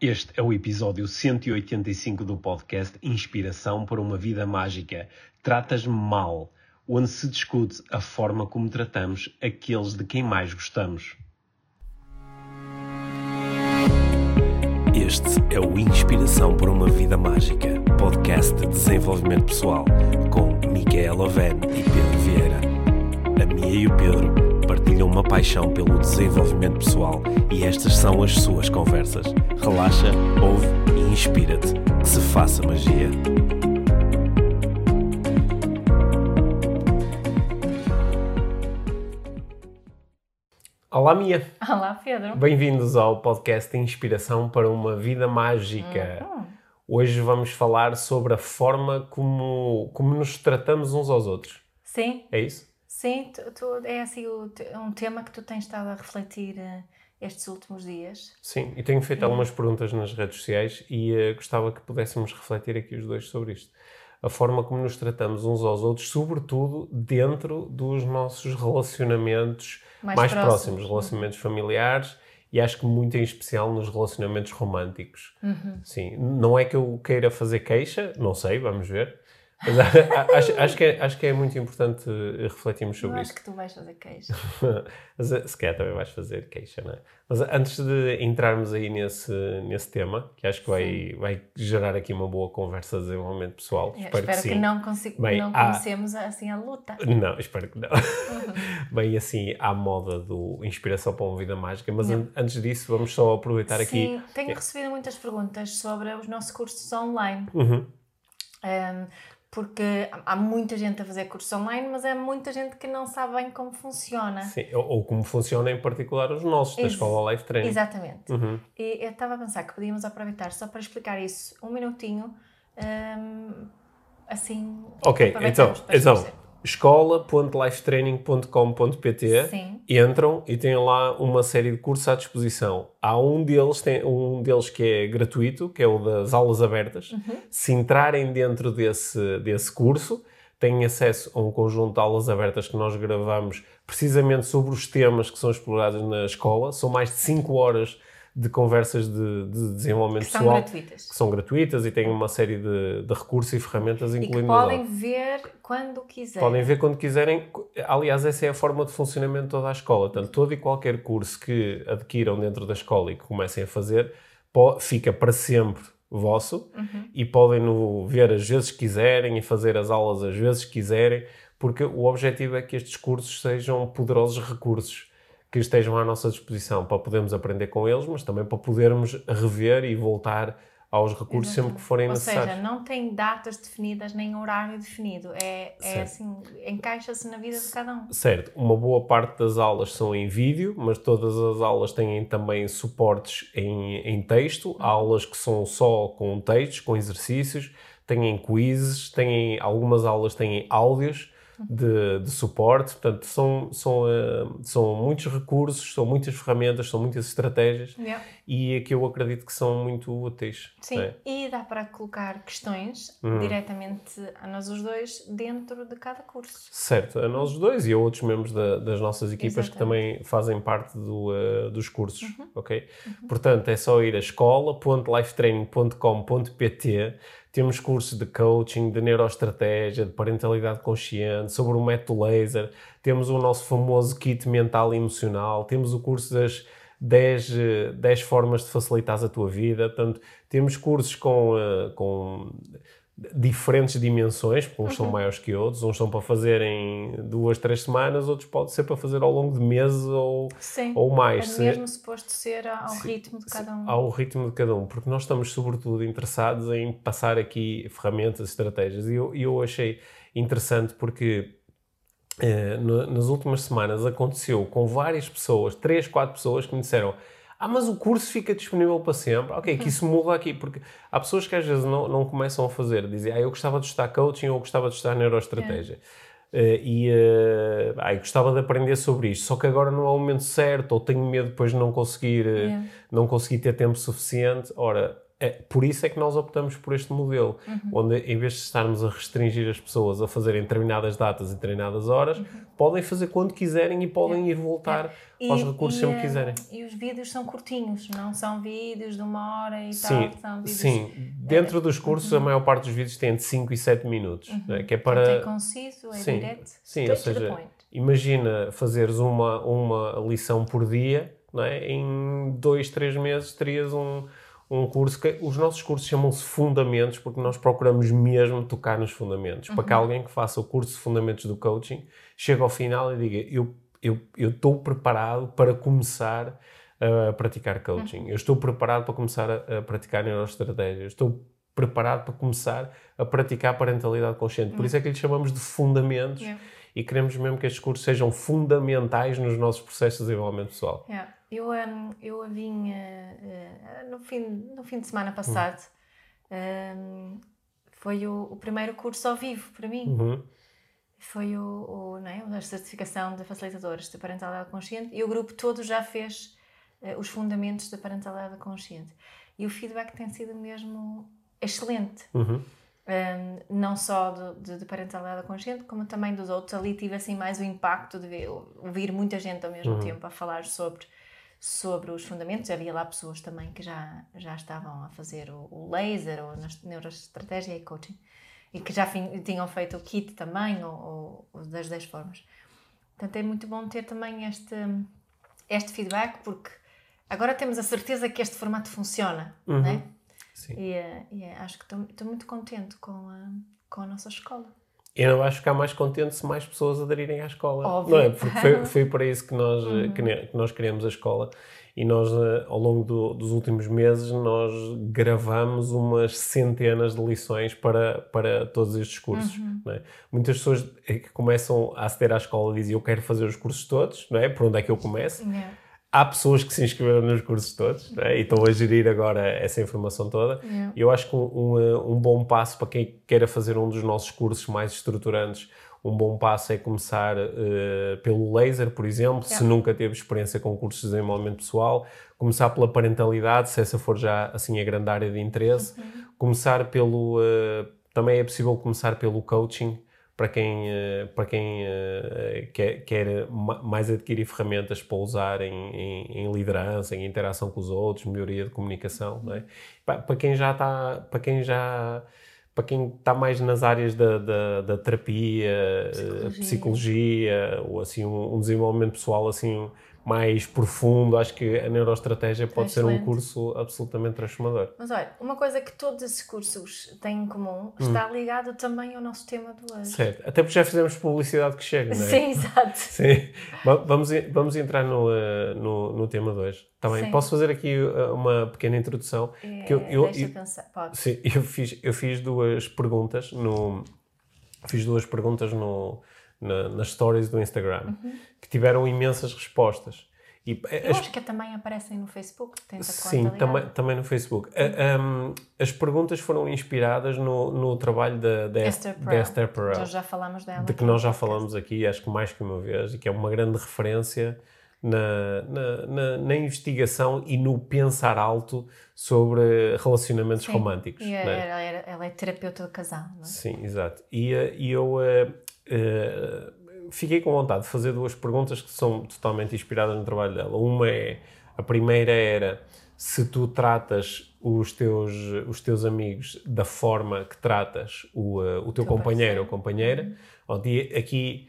Este é o episódio 185 do podcast Inspiração para uma Vida Mágica. Tratas-me mal, onde se discute a forma como tratamos aqueles de quem mais gostamos. Este é o Inspiração para uma Vida Mágica, podcast de desenvolvimento pessoal, com Micaela Oven e Pedro Vieira. A Mia e o Pedro partilham uma paixão pelo desenvolvimento pessoal e estas são as suas conversas. Relaxa, ouve e inspira-te. Que se faça magia. Olá, Mia. Olá, Pedro. Bem-vindos ao podcast Inspiração para uma Vida Mágica. Uhum. Hoje vamos falar sobre a forma como, como nos tratamos uns aos outros. Sim, É isso? Sim, tu, tu- é assim o te- um tema que tu tens estado a refletir eh, estes últimos dias. Sim, e tenho feito algumas perguntas nas redes sociais e eh, gostava que pudéssemos refletir aqui os dois sobre isto. A forma como nos tratamos uns aos outros, sobretudo dentro dos nossos relacionamentos mais, Mais próximos, próximos. relacionamentos familiares e acho que muito em especial nos relacionamentos românticos. Uhum. Sim, não é que eu queira fazer queixa, não sei, vamos ver. Mas acho, acho que é, acho que é muito importante eh, refletirmos sobre acho isso. que tu vais fazer queijo. Mas eh, se calhar também vais fazer queixa, não é? Mas antes de entrarmos aí nesse, nesse tema, que acho que vai, vai gerar aqui uma boa conversa de desenvolvimento pessoal, Eu espero, espero que que, sim. não, consigo, Bem, não há- comecemos assim a luta. Não, espero que não. Uhum. Bem, assim, à moda do Inspiração para uma Vida Mágica, mas Não. antes disso, vamos só aproveitar aqui. Sim, tenho recebido muitas perguntas sobre os nossos cursos online. Uhum. Ehm, porque há muita gente a fazer cursos online, mas há muita gente que não sabe bem como funciona. Sim, ou, ou como funciona em particular os nossos, da Ex- Escola Life Training. Exatamente. Uhum. E eu estava a pensar que podíamos aproveitar só para explicar isso um minutinho, hum, assim. Ok, então, então. escola.lifetraining.com.pt entram e têm lá uma série de cursos à disposição. Há um deles, tem, um deles que é gratuito, que é o das aulas abertas. Uhum. Se entrarem dentro desse, desse curso, têm acesso a um conjunto de aulas abertas que nós gravamos precisamente sobre os temas que são explorados na escola. São mais de 5 horas de conversas de, de desenvolvimento que são pessoal gratuitas. que são gratuitas e têm uma série de, de recursos e ferramentas, E que incluindo podem ver quando quiserem. Podem ver quando quiserem. Aliás, essa é a forma de funcionamento de toda a escola. Portanto, todo e qualquer curso que adquiram dentro da escola e que comecem a fazer, fica para sempre vosso Uhum. e podem no ver as vezes que quiserem e fazer as aulas as vezes que quiserem, porque o objetivo é que estes cursos sejam poderosos recursos que estejam à nossa disposição para podermos aprender com eles, mas também para podermos rever e voltar aos recursos sempre que forem Ou necessários. seja, não tem datas definidas nem horário definido. É, é assim, encaixa-se na vida de cada um. Certo, uma boa parte das aulas são em vídeo, mas todas as aulas têm também suportes em, em texto. Há aulas que são só com textos, com exercícios, têm quizzes, têm, algumas aulas têm áudios de, de suporte. Portanto, são, são, eh, são muitos recursos, são muitas ferramentas, são muitas estratégias Yeah. e que eu acredito que são muito úteis. Sim, é? e dá para colocar questões Uhum. diretamente a nós os dois dentro de cada curso. Certo, a nós os dois e a outros membros da- das nossas equipas que Exatamente. também fazem parte do, eh, dos cursos, Uhum. ok? Portanto, é só ir a escola.lifetraining.com.pt temos cursos de coaching, de neuroestratégia, de parentalidade consciente, sobre o método laser, temos o nosso famoso kit mental e emocional, temos o curso das 10, eh, 10 formas de facilitar a tua vida, portanto, temos cursos com, eh, com diferentes dimensões, porque uns Uhum. são maiores que outros, uns são para fazer em duas, três semanas, outros pode ser para fazer ao longo de meses ou, Sim, ou mais. é se- mesmo suposto ser ao se- ritmo de cada um. ao ritmo de cada um, porque nós estamos sobretudo interessados em passar aqui ferramentas, estratégias, e eu, eu achei interessante porque eh, nas últimas semanas aconteceu com várias pessoas, três, quatro pessoas que me disseram ah, mas o curso fica disponível para sempre. Ok, que isso muda aqui, porque há pessoas que às vezes não, não começam a fazer, dizem, ah, eu gostava de estudar coaching ou eu gostava de estudar neuroestratégia. Eh, e eh, ah, eu gostava de aprender sobre isto, só que agora não é o momento certo, ou tenho medo depois de não conseguir, eh, Yeah. não conseguir ter tempo suficiente. Ora, é, por isso é que nós optamos por este modelo, Uhum. onde em vez de estarmos a restringir as pessoas a fazerem determinadas datas e determinadas horas, podem fazer quando quiserem e podem ir voltar aos recursos sempre Uhum. e, que quiserem. E os vídeos são curtinhos, não são vídeos de uma hora e Sim, tal. São vídeos sim. Dentro dos cursos, a maior parte dos vídeos tem de 5 e 7 minutos, né, que é para... é conciso, é Sim, direto. sim ou seja, imagina fazeres uma, uma lição por dia, é? em dois, três meses terias um, um curso que os nossos cursos chamam-se fundamentos porque nós procuramos mesmo tocar nos fundamentos para que Uhum. alguém que faça o curso de fundamentos do coaching chegue ao final e diga eu eu eu estou preparado para começar a praticar coaching Uhum. eu estou preparado para começar a, a praticar neuroestratégia eu estou preparado para começar a praticar parentalidade consciente por isso é que lhe chamamos de fundamentos Yeah. E queremos mesmo que estes cursos sejam fundamentais nos nossos processos de desenvolvimento pessoal. Yeah. Eu, um, eu a vim uh, uh, no, fim, no fim de semana passado. um, foi o, o primeiro curso ao vivo para mim. Uhum. Foi o, o, não é? a certificação de facilitadores de parentalidade consciente e o grupo todo já fez uh, os fundamentos da parentalidade consciente. E o feedback tem sido mesmo excelente. Uhum. Um, não só do- de, de parentalidade consciente, como também dos outros. Ali tive assim mais o impacto de ver, ouvir muita gente ao mesmo tempo a falar sobre, sobre os fundamentos. Havia lá pessoas também que já, já estavam a fazer o, o laser ou na neuroestratégia e coaching e que já fin- tinham feito o kit também, ou, ou das 10 formas. Portanto, é muito bom ter também este, este feedback, porque agora temos a certeza que este formato funciona, é? Sim. E, eh, e, eh, acho que estou- muito contente com a, com a nossa escola. Eu não vais ficar mais contente se mais pessoas aderirem à escola. Óbvio. Não é? Porque foi, foi para isso que nós, eh, que, ne- que nós criamos a escola e nós, ao longo do- dos últimos meses, nós gravamos umas centenas de lições para, para todos estes cursos. não é? Muitas pessoas que começam a aceder à escola dizem eu quero fazer os cursos todos, não é? por onde é que eu começo? Yeah. Há pessoas que se inscreveram nos cursos todos né, e estão a gerir agora essa informação toda. Yeah. Eu acho que um, um, bom passo para quem queira fazer um dos nossos cursos mais estruturantes, um bom passo é começar eh, pelo laser, por exemplo, se Yeah. nunca teve experiência com cursos de desenvolvimento pessoal, começar pela parentalidade, se essa for já assim a grande área de interesse, começar pelo eh, também é possível começar pelo coaching para quem, eh, para quem eh, quer, quer ma- mais adquirir ferramentas para usar em, em- em liderança, em interação com os outros, melhoria de comunicação, não é? Pa- Para quem já está, para quem já para quem está mais nas áreas da, da, da terapia, eh, Psicologia. psicologia, ou assim um, um desenvolvimento pessoal assim mais profundo, acho que a neuroestratégia pode ser um Excelente. curso absolutamente transformador. Mas olha, uma coisa que todos esses cursos têm em comum está ligado também ao nosso tema de hoje. Certo. Até porque já fizemos publicidade que chega, não é? Sim, exato. Sim. Va- Vamos, vamos entrar no, eh, no, no tema de hoje. Tá bem? Sim. Posso fazer aqui eh, uma pequena introdução? É, Que eu, eu, deixa eu- pensar. Pode. sim, eu, fiz, eu fiz duas perguntas no... Fiz duas perguntas no, na, nas stories do Instagram que tiveram imensas respostas. E Uhum. Eu as, acho que também aparecem no Facebook. Sim, também, também no Facebook. A- um, as perguntas foram inspiradas no, no trabalho da, da, Esther Perel. Esther Perel, Nós já falamos dela. de que nós já falamos aqui, acho que mais que uma vez, e que é uma grande referência na, na, na, na investigação e no pensar alto sobre relacionamentos Sim. românticos. E é? ela, ela- ela é terapeuta de casal, não é? Sim, exato. E, eh, e eu eh, eh, fiquei com vontade de fazer duas perguntas que são totalmente inspiradas no trabalho dela. Uma é, a primeira era se tu tratas os teus, os teus amigos da forma que tratas o, eh, o teu companheiro parceiro. ou companheira. Di- Aqui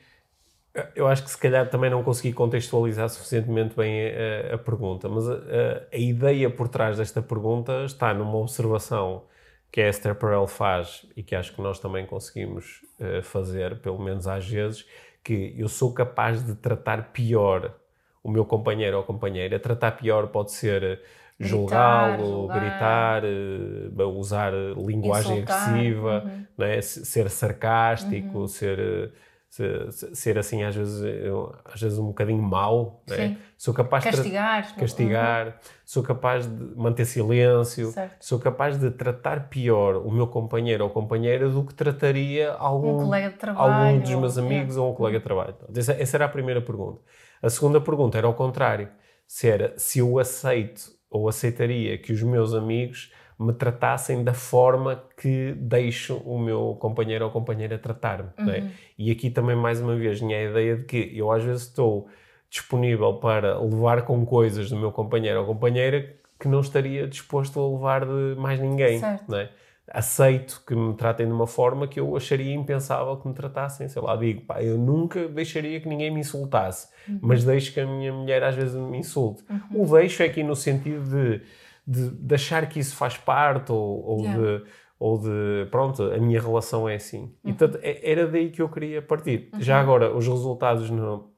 eu acho que se calhar também não consegui contextualizar suficientemente bem a, a pergunta, mas a, a- a ideia por trás desta pergunta está numa observação que a Esther Perel faz e que acho que nós também conseguimos eh, fazer, pelo menos às vezes, que eu sou capaz de tratar pior o meu companheiro ou companheira. Tratar pior pode ser eh, julgá-lo, julgar. gritar, eh, usar linguagem Insultar, agressiva, uhum. é? Se- ser sarcástico, ser, eh, se- se- ser assim às vezes, eu- às vezes um bocadinho mau. é? Sim. Sou capaz de tra- Castigar. castigar, sou capaz de manter silêncio, Certo. sou capaz de tratar pior o meu companheiro ou companheira do que trataria algum, Um colega de trabalho, algum dos meus amigos ou um colega de trabalho. Essa, essa era a primeira pergunta. A segunda pergunta era ao contrário. Se era se eu aceito ou aceitaria que os meus amigos me tratassem da forma que deixo o meu companheiro ou companheira tratar-me. Uhum. É? E aqui também, mais uma vez, tinha a ideia de que eu às vezes estou disponível para levar com coisas do meu companheiro ou companheira que não estaria disposto a levar de mais ninguém. Certo. Não é? aceito que me tratem de uma forma que eu acharia impensável que me tratassem. Sei lá, digo, pá, eu nunca deixaria que ninguém me insultasse, uhum. mas deixo que a minha mulher às vezes me insulte. Uhum. O deixo é aqui no sentido de, de, de achar que isso faz parte ou, ou yeah. de ou de, pronto, a minha relação é assim. Uhum. E, portanto, é, era daí que eu queria partir. Uhum. Já agora, os resultados no,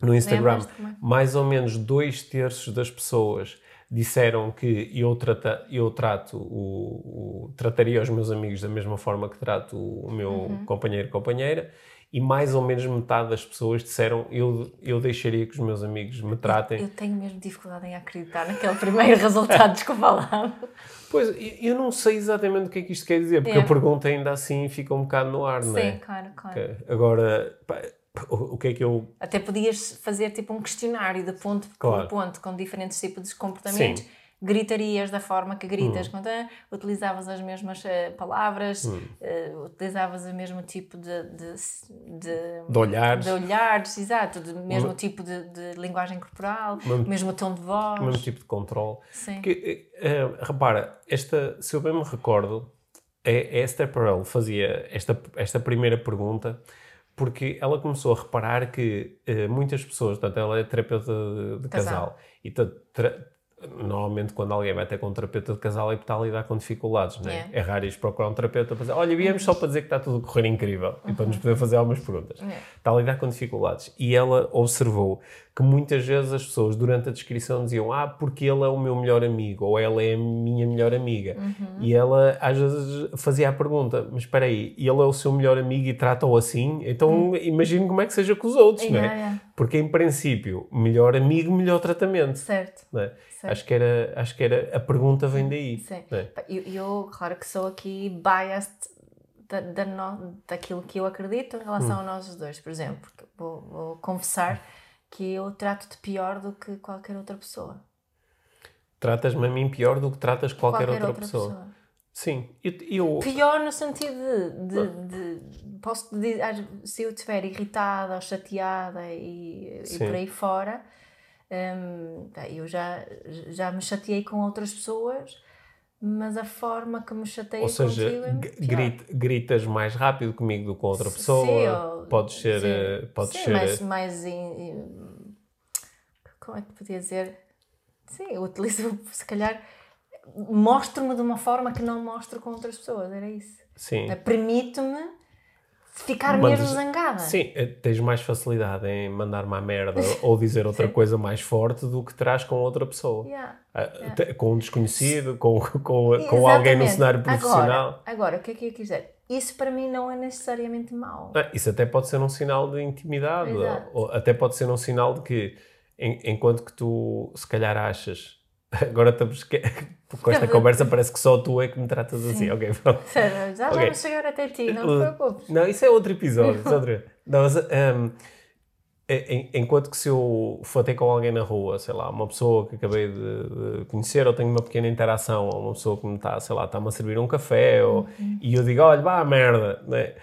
no Instagram, mais ou menos dois terços das pessoas disseram que eu, trata, eu trato o, o, trataria os meus amigos da mesma forma que trato o meu uhum. companheiro companheira e mais ou menos metade das pessoas disseram eu, eu deixaria que os meus amigos me tratem. Eu, tenho mesmo dificuldade em acreditar naquele primeiro resultado que falava. Pois, eu não sei exatamente o que é que isto quer dizer, porque é. a pergunta ainda assim fica um bocado no ar, Sim, não é? Sim, claro, claro. Agora, pá, o, que é que eu. Até podias fazer tipo um questionário de ponto claro. por ponto, com diferentes tipos de comportamentos. Sim. Gritarias da forma que gritas, hum. quando, utilizavas as mesmas uh, palavras, hum. uh, utilizavas o mesmo tipo de, de, de, de olhares, de olhares exato, de mesmo tipo de, de, linguagem corporal, mesmo, mesmo tom de voz. O mesmo tipo de controle. Sim. Porque, uh, repara, esta, se eu bem me recordo, a, a Esther Perel fazia esta, esta primeira pergunta porque ela começou a reparar que uh, muitas pessoas, portanto, ela é terapeuta de, de casal. casal, e normalmente quando alguém vai ter com um terapeuta de casal é porque está a lidar com dificuldades, não é? Yeah. É raro ir procurar um terapeuta para dizer, olha, viemos só para dizer que está tudo a correr incrível uhum. e para nos poder fazer algumas perguntas. Yeah. Está a lidar com dificuldades. E ela observou que muitas vezes as pessoas durante a descrição diziam, ah, porque ele é o meu melhor amigo ou ela é a minha melhor amiga. Uhum. E ela às vezes fazia a pergunta, mas espera aí, ele é o seu melhor amigo e trata-o assim? Então uhum. imagino como é que seja com os outros, yeah, não é? Porque em princípio, melhor amigo, melhor tratamento. Certo. É? Acho que era, acho que era a pergunta vem daí. Sim. É? Eu, eu, claro que sou aqui biased da, da no, daquilo que eu acredito em relação hum. a nós dois, por exemplo. Vou, vou confessar que eu trato-te pior do que qualquer outra pessoa. Tratas-me a mim pior do que tratas qualquer, qualquer outra, outra pessoa. pessoa. Sim. Eu, eu... Pior no sentido de, de, de posso dizer, se eu estiver irritada ou chateada e, e por aí fora, um, eu já, já me chateei com outras pessoas, mas a forma que me chatei Ou seja, é gritas mais rápido comigo do que com outra pessoa. Sim, ou, podes ser. Sim, eh, podes sim, ser mais, eh, mais in, como é que podia dizer? Sim, eu utilizo, se calhar, mostro-me de uma forma que não mostro com outras pessoas, era isso. Sim. Permito-me ficar Mandas, mesmo zangada. Sim, eh, tens mais facilidade em mandar-me à merda ou dizer outra coisa mais forte do que terás com outra pessoa. Yeah, ah, yeah. Com um desconhecido, com, com, com alguém no cenário profissional. Agora, agora, o que é que eu quiser? Isso para mim não é necessariamente mau. Ah, isso até pode ser um sinal de intimidade. Ou, até pode ser um sinal de que, enquanto que tu se calhar achas Agora estamos. Com esta conversa parece que só tu é que me tratas Sim. assim. Ok, pronto. Sério, já okay. vamos chegar até ti, não te preocupes. Não, isso é outro episódio. é outro... Não, mas, um, enquanto que se eu for ter com alguém na rua, sei lá, uma pessoa que acabei de conhecer ou tenho uma pequena interação, ou uma pessoa que me está, sei lá, está-me a servir um café, ou, uhum. e eu digo, olha, vá, merda, né?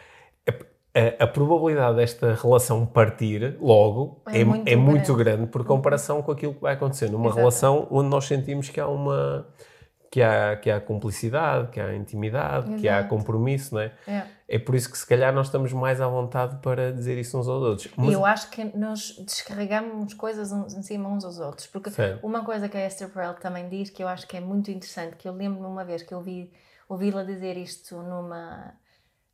A, a, probabilidade desta relação partir logo é, é muito, é muito grande por comparação com aquilo que vai acontecer numa Exato. relação onde nós sentimos que há uma que há, que há cumplicidade, que há intimidade, Exato. que há compromisso, não é? é? É por isso que se calhar nós estamos mais à vontade para dizer isso uns aos outros. Mas... Eu acho que nós descarregamos coisas uns em cima uns aos outros, porque uma coisa que a Esther Perel também diz que eu acho que é muito interessante, que eu lembro-me uma vez que eu ouvi ouvi-la dizer isto numa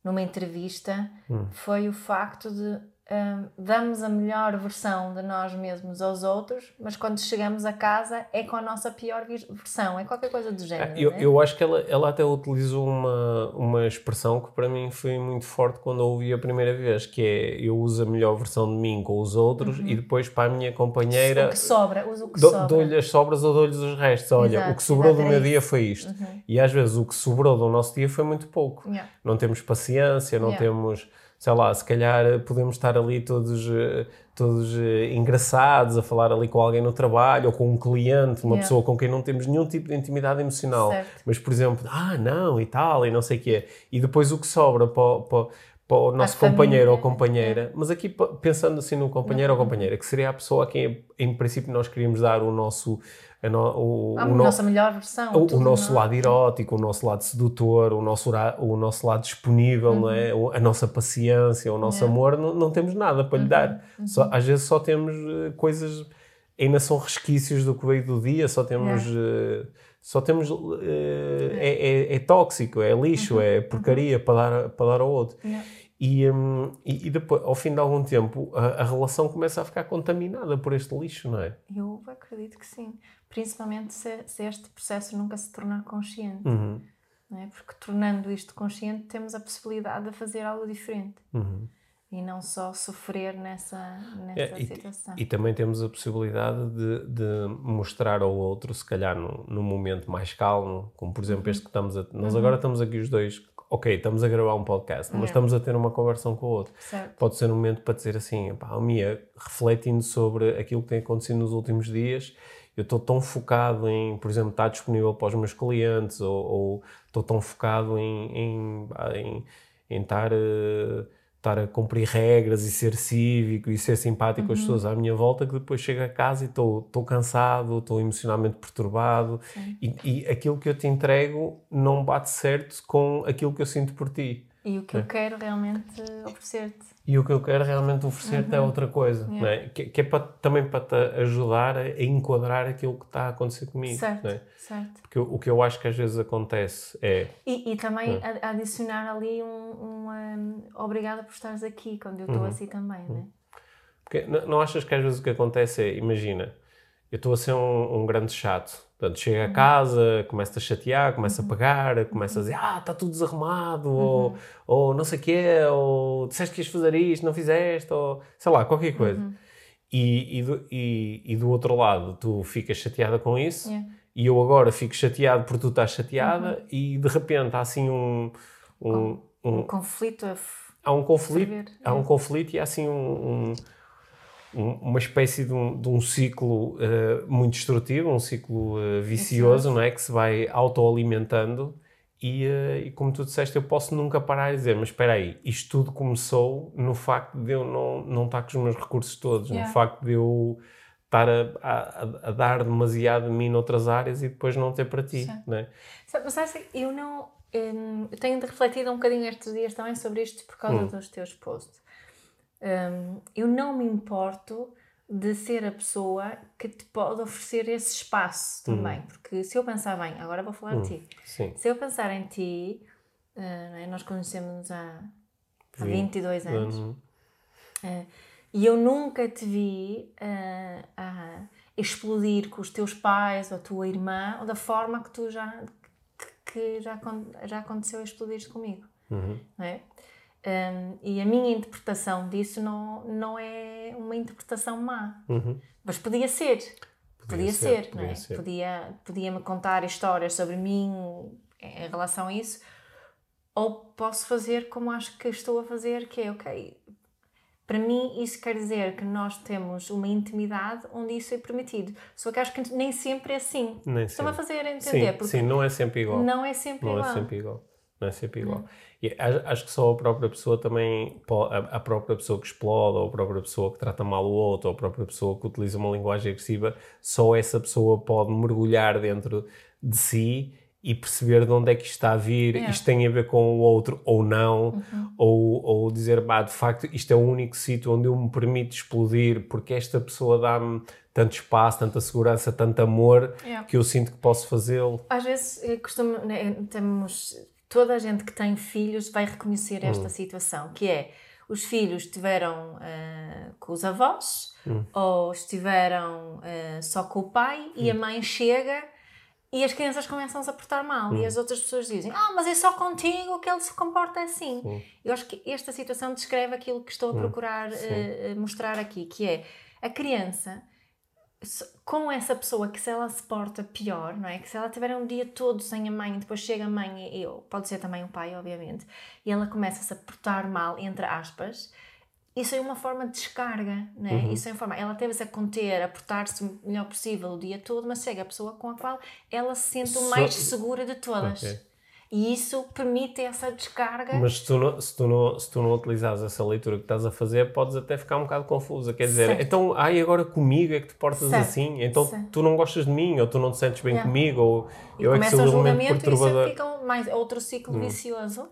numa entrevista hum. foi o facto de um, damos a melhor versão de nós mesmos aos outros, mas quando chegamos a casa é com a nossa pior versão, é qualquer coisa do género. Ah, eu, é? eu acho que ela, ela até utilizou uma, uma expressão que para mim foi muito forte quando a ouvi a primeira vez, que é eu uso a melhor versão de mim com os outros uhum. e depois para a minha companheira. O que sobra, uso o que do, sobra. Dou-lhe as sobras ou dou-lhes os restos. Olha, Exato, o que sobrou do meu dia foi isto. Uhum. E às vezes o que sobrou do nosso dia foi muito pouco. Yeah. Não temos paciência, não yeah. temos sei lá, se calhar podemos estar ali todos, eh, todos eh, engraçados a falar ali com alguém no trabalho ou com um cliente, uma Yeah. pessoa com quem não temos nenhum tipo de intimidade emocional. Certo. Mas, por exemplo, ah, não, e tal, e não sei o quê. E depois o que sobra para, para, para o nosso família, companheiro ou é. companheira, mas aqui pensando assim no companheiro ou companheira, que seria a pessoa a quem, em princípio, nós queríamos dar o nosso. a no- o, A o no- nossa melhor versão. o, o nosso nós. lado erótico, o nosso lado sedutor, o nosso, o nosso lado disponível, não é? O- a nossa paciência, o nosso Uhum. Uhum. amor, não, não temos nada para lhe dar. Só, às vezes só temos eh, coisas, ainda são resquícios do que veio do dia, só temos. eh, Só temos. eh, é, é- é tóxico, é lixo, Uhum. é porcaria para dar, para dar ao outro. Yeah. E, hum, e, e depois, ao fim de algum tempo, a, a relação começa a ficar contaminada por este lixo, não é? Eu acredito que sim. Principalmente se, se este processo nunca se tornar consciente. Uhum, Não é? Porque tornando isto consciente, temos a possibilidade de fazer algo diferente. uhum. E não só sofrer nessa, nessa É, e, situação. e também temos a possibilidade de, de mostrar ao outro, se calhar num, num momento mais calmo, como por Uhum. exemplo este que estamos a. Nós agora estamos aqui os dois, ok, estamos a gravar um podcast, mas É. estamos a ter uma conversa um com o outro. Certo. Pode ser um momento para dizer assim, pá, oh, Mia, refletindo sobre aquilo que tem acontecido nos últimos dias, eu estou tão focado em, por exemplo, estar disponível para os meus clientes, ou, ou estou tão focado em, em, em, em estar, eh, estar a cumprir regras e ser cívico e ser simpático com as pessoas à minha volta, que depois chego a casa e estou estou cansado, estou emocionalmente perturbado, e, e aquilo que eu te entrego não bate certo com aquilo que eu sinto por ti. E o que É. eu quero realmente oferecer-te. E o que eu quero realmente oferecer-te é outra coisa, Uhum. Yeah. é? que, que é para, também para te ajudar a, a enquadrar aquilo que está a acontecer comigo. Certo, não é? certo. Porque o, o que eu acho que às vezes acontece é. E, e também a- adicionar ali um, um, um, obrigada por estares aqui quando eu estou Uhum. assim também, não é? Porque não, não achas que às vezes o que acontece é, imagina, eu estou a ser um, um grande chato. Portanto, chega Uhum. a casa, começa a chatear, começa a pagar, começa a dizer, ah, está tudo desarrumado, ou, Uhum. ou não sei o quê, ou disseste que ias fazer isto, não fizeste, ou sei lá, qualquer coisa. Uhum. E, e, do, e, e do outro lado, tu ficas chateada com isso, Yeah. e eu agora fico chateado por tu estás chateada, e de repente há assim um. um, um- Um conflito a há um conflito, há um conflito e há assim um, um- um- uma espécie de um, de um ciclo eh, muito destrutivo, um ciclo eh, vicioso, não é? Que se vai autoalimentando e, eh, e como tu disseste, eu posso nunca parar e dizer, mas espera aí, isto tudo começou no facto de eu não, não estar com os meus recursos todos, Yeah. no facto de eu estar a, a- a dar demasiado de mim noutras áreas e depois não ter para ti, não é? Mas que eu não. hum, eu tenho refletido um bocadinho estes dias também sobre isto por causa Hum. dos teus posts. Hum, eu não me importo de ser a pessoa que te pode oferecer esse espaço também. Porque se eu pensar bem, agora vou falar de ti. Sim. Se eu pensar em ti, é? nós conhecemos há, há Vinte 22 anos. Uhum. E eu nunca te vi a explodir com os teus pais ou a tua irmã ou da forma que tu já que, já, já aconteceu explodir comigo, Uhum. não é? Hum, e a minha interpretação disso não, não é uma interpretação má, Uhum. mas podia ser, podia, ser, ser, não é? podia ser. Podia, podia-me contar histórias sobre mim em relação a isso, ou posso fazer como acho que estou a fazer, que é, ok, para mim isso quer dizer que nós temos uma intimidade onde isso é permitido. Só que acho que nem sempre é assim. Nem Estou-me a fazer entender, Sim, sim, não é sempre igual. não é sempre Não igual. é sempre igual. Não é sempre igual. E acho, acho que só a própria pessoa também, a, a própria pessoa que explode, ou a própria pessoa que trata mal o outro, ou a própria pessoa que utiliza uma linguagem agressiva, só essa pessoa pode mergulhar dentro de si e perceber de onde é que isto está a vir, Yeah. isto tem a ver com o outro ou não, ou, ou dizer, bah, de facto, isto é o único sítio onde eu me permito explodir porque esta pessoa dá-me tanto espaço, tanta segurança, tanto amor, Yeah. que eu sinto que posso fazê-lo. Às vezes eh, costumo, né, temos toda a gente que tem filhos vai reconhecer esta Hum. situação, que é os filhos estiveram ah, com os avós Hum. ou estiveram ah, só com o pai e a Hum. mãe chega e as crianças começam-se a portar mal e as outras pessoas dizem ah, mas é só contigo que ele se comporta assim. Sim. Eu acho que esta situação descreve aquilo que estou a procurar eh, mostrar aqui, que é a criança com essa pessoa que se ela se porta pior, não é? Que se ela tiver um dia todo sem a mãe, depois chega a mãe e eu, pode ser também o pai, obviamente, e ela começa-se a portar mal, entre aspas, isso é uma forma de descarga, né? Uhum. Isso é uma forma. Ela teve-se a conter, a portar-se o melhor possível o dia todo, mas chega a pessoa com a qual ela se sente o mais segura de todas. Okay. E isso permite essa descarga. Mas se tu, não, se, tu não, se tu não utilizares essa leitura que estás a fazer, podes até ficar um bocado confusa. Quer dizer, certo. então, ai, agora comigo é que te portas certo. assim, então certo. tu não gostas de mim, ou tu não te sentes bem yeah. comigo, ou e eu é que sou o elemento perturbador. E fica mais outro ciclo hum. vicioso,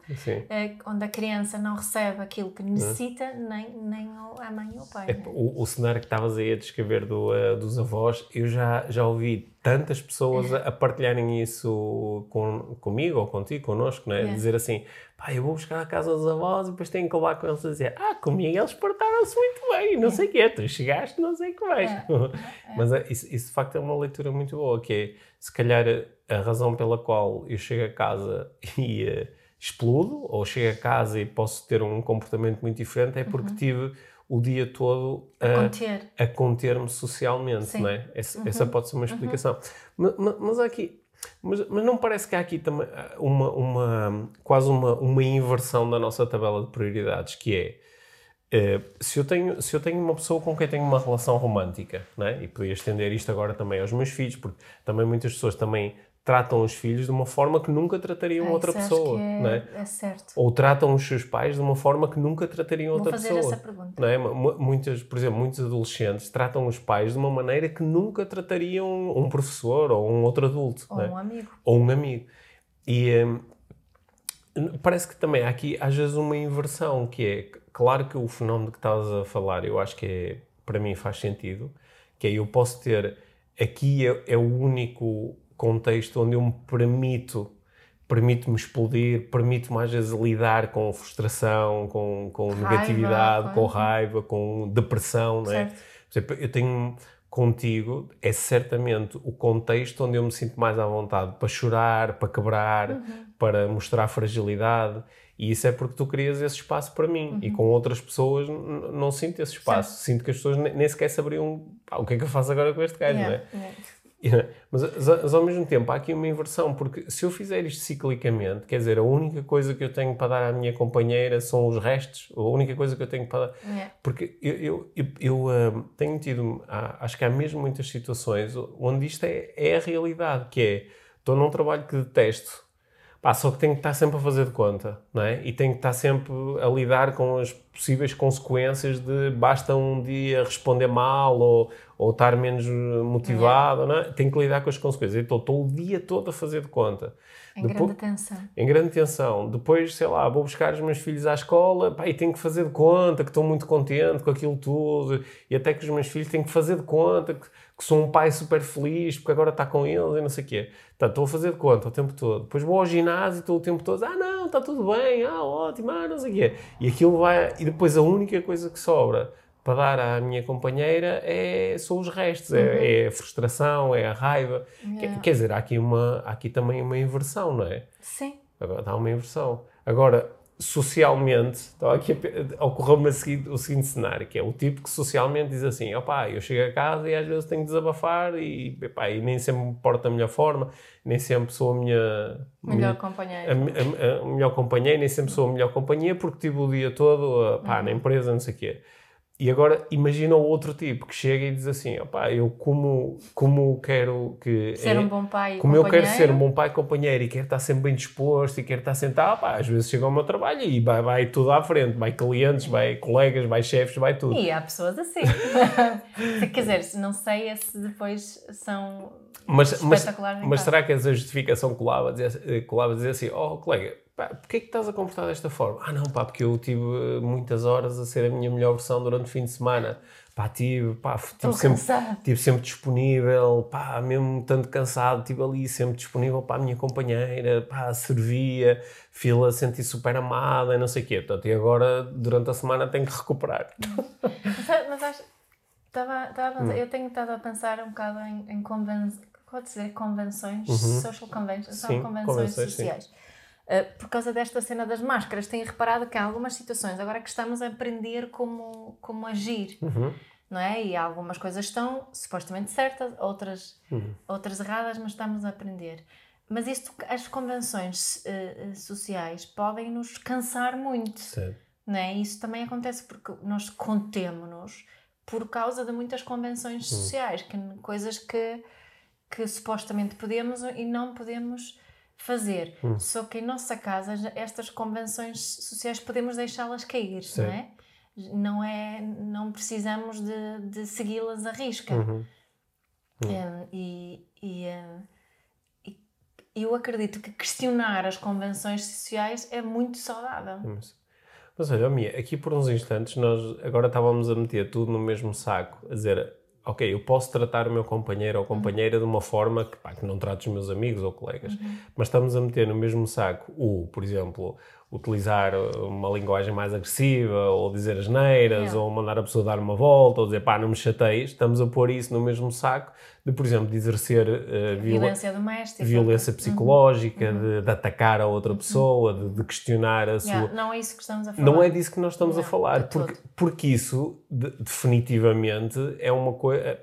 é, onde a criança não recebe aquilo que necessita, hum. nem, nem a mãe ou o pai. É, né? o, o, cenário que estavas aí a descrever do, uh, dos avós, eu já, já ouvi tantas pessoas a, a partilharem isso com, comigo ou contigo, connosco, né? Yeah. dizer assim, pá, eu vou buscar a casa dos avós e depois tenho que levar com eles a dizer, ah, comigo eles portaram-se muito bem, não sei o quê, tu chegaste, não sei o que vais. Mas é, isso, isso de facto é uma leitura muito boa, que é, se calhar a razão pela qual eu chego a casa e uh, explodo, ou chego a casa e posso ter um comportamento muito diferente, é porque uhum. tive o dia todo a, conter. a conter-me socialmente, Sim. não é? Essa, uhum. essa, pode ser uma uhum. explicação. Uhum. Mas, mas aqui, mas, mas, não parece que há aqui também uma, uma, quase uma, uma inversão da nossa tabela de prioridades, que é Uh, se, eu tenho, se eu tenho uma pessoa com quem tenho uma relação romântica, né? e podia estender isto agora também aos meus filhos, porque também muitas pessoas também tratam os filhos de uma forma que nunca tratariam é, outra pessoa. É, não é? é certo. Ou tratam os seus pais de uma forma que nunca tratariam Vou outra fazer pessoa. Essa pergunta. Não é? Muitas, por exemplo, muitos adolescentes tratam os pais de uma maneira que nunca tratariam um professor ou um outro adulto. Ou é? um amigo. Ou um amigo. E hum, parece que também há aqui às vezes uma inversão, que é, claro que o fenómeno que estás a falar, eu acho que é, para mim faz sentido, que é eu posso ter, aqui é, é o único contexto onde eu me permito permite-me explodir, permite-me às vezes lidar com frustração, com, com raiva, negatividade, com raiva, com depressão, não é? eu tenho contigo, é certamente o contexto onde eu me sinto mais à vontade para chorar, para quebrar, uhum. para mostrar fragilidade. E isso é porque tu crias esse espaço para mim. Uhum. E com outras pessoas não sinto esse espaço. Certo. Sinto que as pessoas nem sequer saberiam ah, o que é que eu faço agora com este gajo, yeah. não é? Yeah. Mas, mas, ao mesmo tempo há aqui uma inversão, porque se eu fizer isto ciclicamente, quer dizer, a única coisa que eu tenho para dar à minha companheira são os restos, a única coisa que eu tenho para dar. É. Porque eu, eu, eu, eu uh, tenho tido, há, acho que há mesmo muitas situações onde isto é, é a realidade, que é, estou num trabalho que detesto, Pá, só que tenho que estar sempre a fazer de conta, não é? E tenho que estar sempre a lidar com as possíveis consequências de basta um dia responder mal ou, ou estar menos motivado, é. não é? Tenho que lidar com as consequências. Então estou o dia todo a fazer de conta. Em Depois, grande tensão. Em grande tensão. Depois, sei lá, vou buscar os meus filhos à escola pá, e tenho que fazer de conta que estou muito contente com aquilo tudo. E até que os meus filhos têm que fazer de conta que, que sou um pai super feliz porque agora está com eles e não sei o quê. Portanto, estou a fazer de conta o tempo todo. Depois vou ao ginásio e estou o tempo todo, ah não, está tudo bem, ah ótimo, ah não sei o quê. E aquilo vai... E depois a única coisa que sobra para dar à minha companheira é, são os restos, é, uhum. é, é, a frustração, é a raiva. Quer, quer, dizer, há aqui, uma, há aqui também uma inversão, não é? Sim. Agora, dá uma inversão. Agora, socialmente, então aqui ocorreu-me o seguinte cenário, que é o tipo que socialmente diz assim, opá, eu chego a casa e às vezes tenho que desabafar e, epá, e nem sempre me porto da melhor forma, nem sempre sou a minha... Melhor companheira. A, a, a, melhor companheira, nem sempre sou a melhor companhia porque tive o dia todo, pá, uhum. na empresa, não sei o quê. E agora imagina o outro tipo que chega e diz assim: opá, eu como, como quero que. Ser é, um bom pai Como eu quero ser um bom pai companheiro e quero estar sempre bem disposto e quero estar sentado, opá, às vezes chega ao meu trabalho e vai, vai tudo à frente: vai clientes, vai colegas, vai chefes, vai tudo. E há pessoas assim. Quer dizer, não sei se depois são. Mas, mas, mas será que essa justificação colava dizer, colava dizer assim: oh colega pá, porquê é que estás a comportar desta forma? Ah, não, pá, porque eu tive eh, muitas horas a ser a minha melhor versão durante o fim de semana. Pá, tive, pá, tive sempre, tive sempre disponível, pá, mesmo tanto cansado, estive ali sempre disponível para a minha companheira, pá, servia, fila, senti super amada e não sei o quê. Portanto, e agora, durante a semana, tenho que recuperar. mas, acho, estava, estava hum. eu tenho estado a pensar um bocado em, em conven, pode dizer, convenções, uhum. social conventions, são convenções, convenções sociais. Sim Uh, por causa desta cena das máscaras, tenho reparado que há algumas situações, agora que estamos a aprender como, como agir. Uhum. não é? E algumas coisas estão supostamente certas, outras, Uhum. outras erradas, mas estamos a aprender. Mas isto, as convenções eh, eh, sociais podem nos cansar muito, Certo. não é? Isso também acontece porque nós contemos-nos por causa de muitas convenções sociais, que, coisas que, que supostamente podemos e não podemos fazer. Só que em nossa casa estas convenções sociais podemos deixá-las cair, Sim. não é? Não é, não precisamos de, de segui-las à risca. Uhum. Um, e, e, um, eu acredito que questionar as convenções sociais é muito saudável. Mas, mas olha, Mia, aqui por uns instantes nós agora estávamos a meter tudo no mesmo saco, a dizer, ok, eu posso tratar o meu companheiro ou companheira de uma forma que, pá, que não trato os meus amigos ou colegas, mas estamos a meter no mesmo saco o, por exemplo, utilizar uma linguagem mais agressiva, ou dizer asneiras, Yeah. ou mandar a pessoa dar uma volta, ou dizer pá, não me chateias, estamos a pôr isso no mesmo saco de, por exemplo, de exercer viola- Violência doméstica. violência psicológica, de, de atacar a outra pessoa, de, de questionar a sua. Yeah, não é isso que estamos a falar. Não é disso que nós estamos a Não, falar, de porque, porque isso de- definitivamente é uma coisa.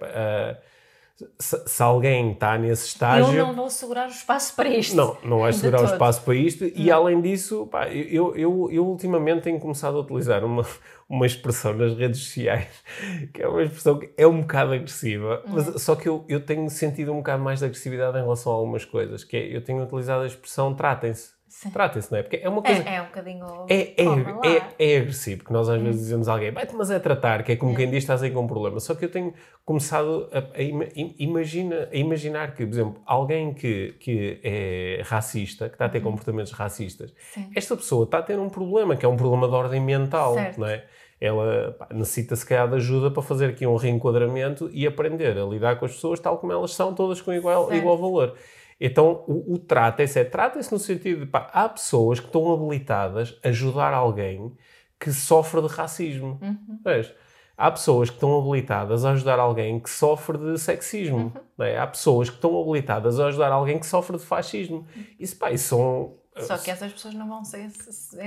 Se, se alguém está nesse estágio. Eu não vou segurar o espaço para isto. Não, não vais segurar o espaço para isto e além disso, pá, eu, eu, eu ultimamente tenho começado a utilizar uma, uma expressão nas redes sociais que é uma expressão que é um bocado agressiva, Uhum. mas só que eu, eu tenho sentido um bocado mais de agressividade em relação a algumas coisas, que é, eu tenho utilizado a expressão tratem-se. Sim. Tratem-se, não é? Porque é uma coisa... É, é um bocadinho. É, é, é, é agressivo, porque nós às vezes dizemos a alguém, vai-te, mas é tratar, que é como quem diz estás aí com um problema. Só que eu tenho começado a, a ima- im- imagina, a imaginar que, por exemplo, alguém que, que é racista, que está a ter comportamentos racistas, Sim. esta pessoa está a ter um problema, que é um problema de ordem mental, Certo. não é? Ela pá, necessita, se calhar, de ajuda para fazer aqui um reenquadramento e aprender a lidar com as pessoas tal como elas são, todas com igual, Certo. igual valor. Então, o, o tratem-se é tratem-se no sentido de, pá, há pessoas que estão habilitadas a ajudar alguém que sofre de racismo. Vês? Há pessoas que estão habilitadas a ajudar alguém que sofre de sexismo. não é? Há pessoas que estão habilitadas a ajudar alguém que sofre de fascismo. Isso, pá, isso são... Só que essas pessoas não vão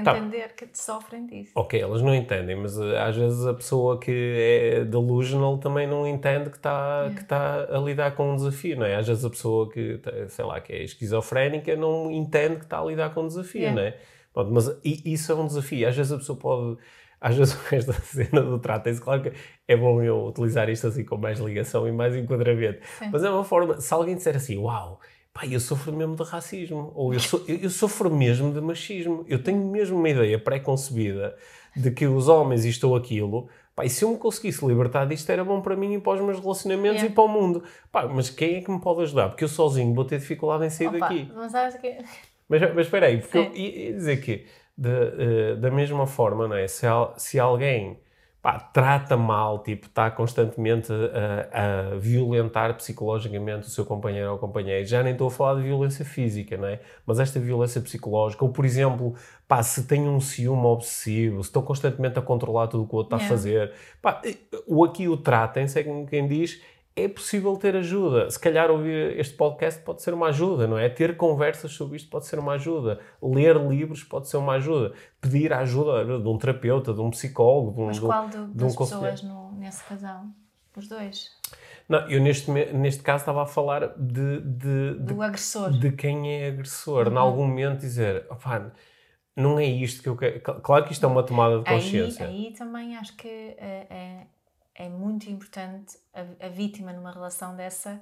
Tá. entender que sofrem disso. Ok, elas não entendem, mas eh, às vezes a pessoa que é delusional também não entende que está que está a lidar com um desafio, não é? Às vezes a pessoa que, tá- sei lá, que é esquizofrénica não entende que está a lidar com um desafio, Yeah. não é? Pronto, mas isso é um desafio. Às vezes a pessoa pode... Às vezes esta cena do tratem-se, claro que é bom eu utilizar isto assim com mais ligação e mais enquadramento, Sim. mas é uma forma, se alguém disser assim, uau, pá, eu sofro mesmo de racismo, ou eu, so- eu- eu sofro mesmo de machismo, eu tenho mesmo uma ideia pré-concebida de que os homens isto ou aquilo, pá, e se eu me conseguisse libertar disto era bom para mim e para os meus relacionamentos Yeah. e para o mundo. Pá, mas quem é que me pode ajudar? Porque eu sozinho vou ter dificuldade em sair Opa, daqui. mas sabes que. Mas, mas espera aí, porque Sim. eu ia ia dizer que, de, eh, da mesma forma, não é? se, se alguém pá, trata mal, tipo, está constantemente a, a violentar psicologicamente o seu companheiro ou companheira, já nem estou a falar de violência física, não é? Mas esta violência psicológica, ou por exemplo, pá, se tem um ciúme obsessivo, se estão constantemente a controlar tudo o que o outro está a Yeah. fazer, pá, o aqui o tratem-se, é como quem diz, é possível ter ajuda. Se calhar ouvir este podcast pode ser uma ajuda, não é? Ter conversas sobre isto pode ser uma ajuda. Ler livros pode ser uma ajuda. Pedir a ajuda de um terapeuta, de um psicólogo, de um... Mas de qual do- de um das pessoas no, nesse casal? Os dois? Não, eu neste, neste caso estava a falar de, de, de, Do agressor? de quem é agressor. Uhum. Em algum momento dizer, opá, não é isto que eu quero... Claro que isto é uma tomada de Aí, consciência. aí também acho que é, é, é muito importante a, a vítima numa relação dessa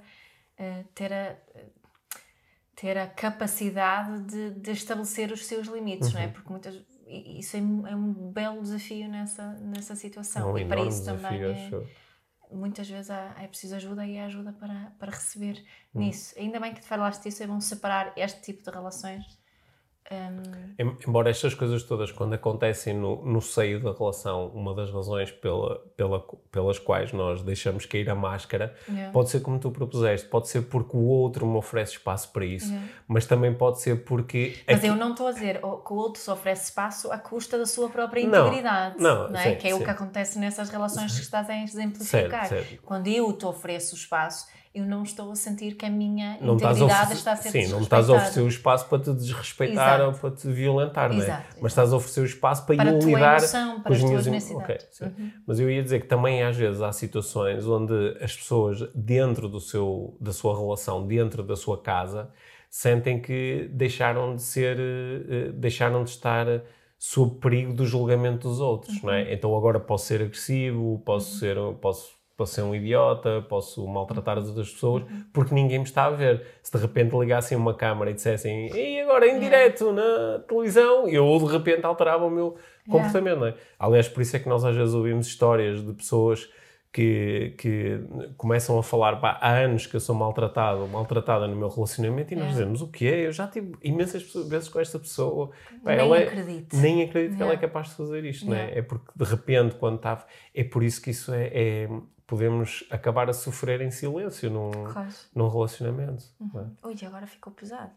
eh, ter, a, ter a capacidade de, de estabelecer os seus limites, Uhum. não é? Porque muitas, isso é, um- é um belo desafio nessa, nessa É situação. um e para isso desafio, também é, muitas vezes há- é preciso ajuda e há ajuda para, para receber Hum. nisso. Ainda bem que te falaste disso, é bom separar este tipo de relações. Em- Embora estas coisas todas, quando acontecem no, no seio da relação, uma das razões pela, pela, pelas quais nós deixamos cair a máscara, Yeah. pode ser como tu propuseste, pode ser porque o outro me oferece espaço para isso, Yeah. mas também pode ser porque. Mas aqui- eu não estou a dizer o- que o outro se oferece espaço à custa da sua própria Não, integridade. não, é? sim, que é o sim. que acontece nessas relações que estás a exemplificar. Certo, certo. Quando eu te ofereço espaço, eu não estou a sentir que a minha Não a integridade está a ser Sim, não estás a oferecer o espaço para te desrespeitar Exato. ou para te violentar, não é? Exato, Mas exato. estás a oferecer o espaço para, Para eu lidar emoção, para as emo- necessidades. Uhum. Ok, sim. Mas eu ia dizer que também às vezes há situações onde as pessoas dentro do seu, da sua relação, dentro da sua casa, sentem que deixaram de ser, eh, eh, deixaram de estar sob perigo do julgamento dos outros, não Uhum. é? Então agora posso ser agressivo, posso ser, posso, posso ser um idiota, posso maltratar as outras pessoas, Uhum. porque ninguém me está a ver. Se de repente ligassem uma câmara e dissessem, e agora em direto na televisão, eu de repente alterava o meu comportamento, não é? Aliás, por isso é que nós às vezes ouvimos histórias de pessoas que, que começam a falar pá, há anos que eu sou maltratado ou maltratada no meu relacionamento e nós É. dizemos o quê? Eu já tive imensas vezes com esta pessoa. Pá, Nem é- acredito. Nem acredito que ela é Yeah. capaz de fazer isto, não é? Yeah. É porque de repente, quando está. É por isso que isso é. Podemos acabar a sofrer em silêncio num, Claro. num relacionamento. não é? Ui, agora ficou pesado.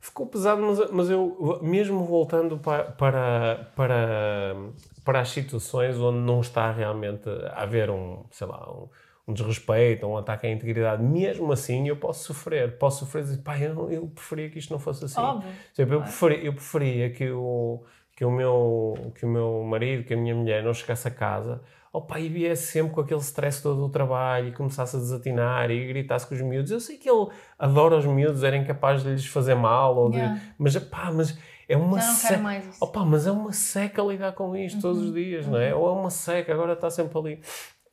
Ficou pesado, mas, mas eu, mesmo voltando pa- para, para, para as situações onde não está realmente a haver um, sei lá, um, um desrespeito, um ataque à integridade, mesmo assim eu posso sofrer. Posso sofrer e dizer, pá, eu, eu preferia que isto não fosse assim. Óbvio. Exemplo, eu, preferia, eu preferia que o, que, o meu, que o meu marido, que a minha mulher não chegasse a casa opa, e viesse sempre com aquele stress todo do trabalho e começasse a desatinar e gritasse com os miúdos. Eu sei que ele adora os miúdos, era incapaz de lhes fazer mal, ou de- Yeah. mas, pá, mas é uma Já não seca. mais isso. Opa, mas é uma seca lidar com isto todos Uhum. os dias, não é? Ou é uma seca, agora está sempre ali.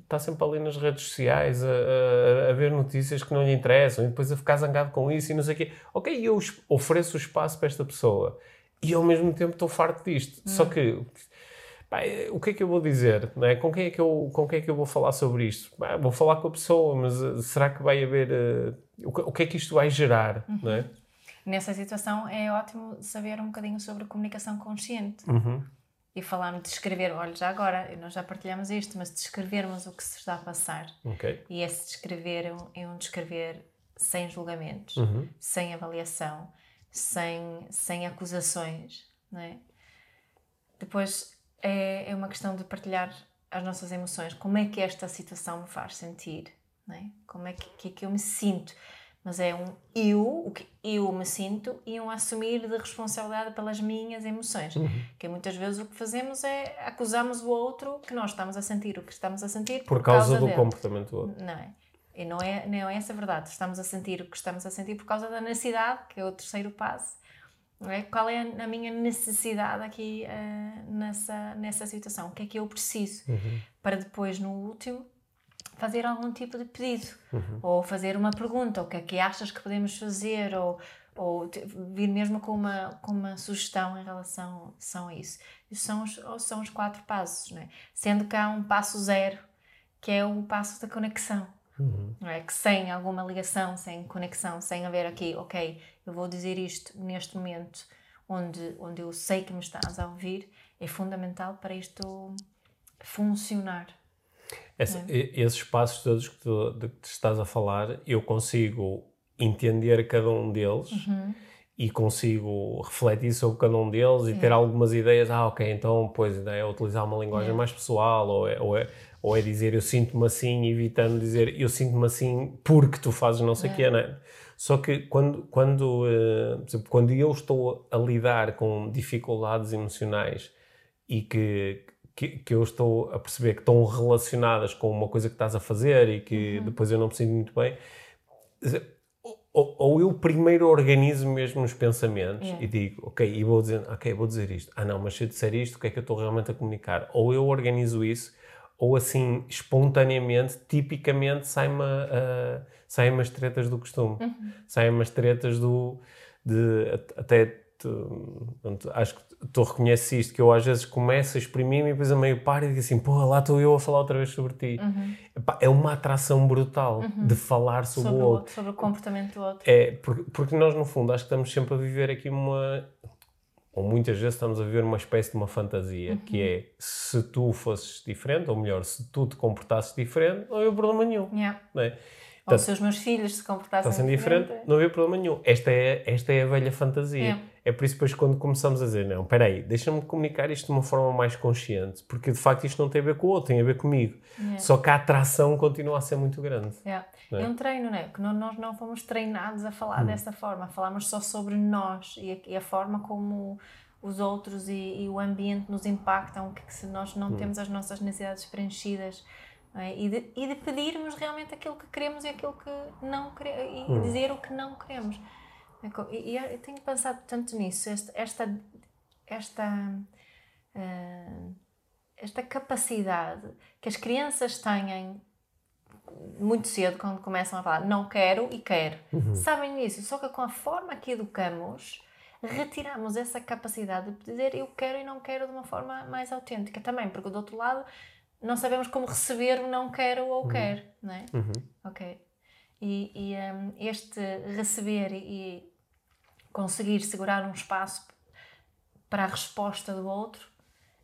Está sempre ali nas redes sociais a, a- a ver notícias que não lhe interessam e depois a ficar zangado com isso e não sei o quê. Ok, eu ofereço o espaço para esta pessoa e ao mesmo tempo estou farto disto. Só que eh, o que é que eu vou dizer? Não é? com, quem é que eu, com quem é que eu vou falar sobre isto? Vou falar com a pessoa, mas eh, será que vai haver. eh, o, que, o que é que isto vai gerar? Não é? Nessa situação é ótimo saber um bocadinho sobre comunicação consciente. Uhum. E falarmos, descrever, olha, já agora, nós já partilhamos isto, mas descrevermos o que se está a passar. Ok. E esse descrever é um, é um descrever sem julgamentos, Uhum. sem avaliação, sem, sem acusações, não é? Depois é, é uma questão de partilhar as nossas emoções. Como é que esta situação me faz sentir? É? Como é que, que, é que eu me sinto? Mas é um eu, o que eu me sinto, e um assumir de responsabilidade pelas minhas emoções. Que muitas vezes o que fazemos é acusamos o outro que nós estamos a sentir o que estamos a sentir Por causa do dele. comportamento do outro. Não é? E não é, não é essa a verdade. Estamos a sentir o que estamos a sentir por causa da necessidade, que é o terceiro passo. É? Qual é a, minha necessidade aqui eh, nessa, nessa situação? O que é que eu preciso? Para depois, no último, fazer algum tipo de pedido. Ou fazer uma pergunta. O que é que achas que podemos fazer? Ou, ou vir mesmo com uma, com uma sugestão em relação, são a isso. Isso são os, são os quatro passos. Não é? Sendo que há um passo zero, que é o passo da conexão. Não é? Que sem alguma ligação, sem conexão, sem haver aqui, ok, eu vou dizer isto neste momento onde, onde eu sei que me estás a ouvir, é fundamental para isto funcionar. Essa- e- esses passos todos que tu, de que estás a falar, eu consigo entender cada um deles e consigo refletir sobre cada um deles e ter algumas ideias. Ah, ok, então, pois, é utilizar uma linguagem Yeah. mais pessoal ou é, ou, é, ou é dizer eu sinto-me assim, evitando dizer eu sinto-me assim porque tu fazes não sei o quê, não é? Só que quando, quando, eh, exemplo, quando eu estou a lidar com dificuldades emocionais e que, que, que eu estou a perceber que estão relacionadas com uma coisa que estás a fazer e que depois eu não me sinto muito bem, ou, ou eu primeiro organizo mesmo os pensamentos Yeah. e digo, ok, e vou dizer, ok, vou dizer isto. Ah não, mas se eu disser isto, o que é que eu estou realmente a comunicar? Ou eu organizo isso, ou assim, espontaneamente, tipicamente, saem-me uh, saem as tretas do costume. Saem-me as tretas do... De, at- até acho que tu reconheces isto, que eu às vezes começo a exprimir-me e depois a meio paro e digo assim, pô, lá estou eu a falar outra vez sobre ti. Epá, é uma atração brutal de falar sobre, Sobre o outro, sobre o comportamento do outro. É, porque, porque nós, no fundo, acho que estamos sempre a viver aqui uma. Ou muitas vezes estamos a viver uma espécie de uma fantasia, que é se tu fosses diferente, ou melhor, se tu te comportasses diferente, não havia problema nenhum. Yeah. Não é? Ou se os meus filhos se comportassem Está sendo diferente, não havia problema nenhum. Esta é, esta é a velha fantasia. É. É por isso depois quando começamos a dizer, não, espera aí, deixa-me comunicar isto de uma forma mais consciente, porque de facto isto não tem a ver com o outro, tem a ver comigo. Yeah. Só que a atração continua a ser muito grande. Yeah. É? É um treino, não é? Que nós não fomos treinados a falar dessa forma, falamos só sobre nós e a, e a forma como os outros e, e o ambiente nos impactam, que, que se nós não temos as nossas necessidades preenchidas é? e, de, e de pedirmos realmente aquilo que queremos e aquilo que não queremos e dizer o que não queremos. É E, eu tenho pensado tanto nisso, esta, esta, esta, ah, esta capacidade que as crianças têm muito cedo, quando começam a falar não quero e quero. Sabem disso, só que com a forma que educamos, retiramos essa capacidade de dizer eu quero e não quero de uma forma mais autêntica também, porque do outro lado não sabemos como receber o não quero ou quero, não é? Ok. E, e, hum, este receber e conseguir segurar um espaço para a resposta do outro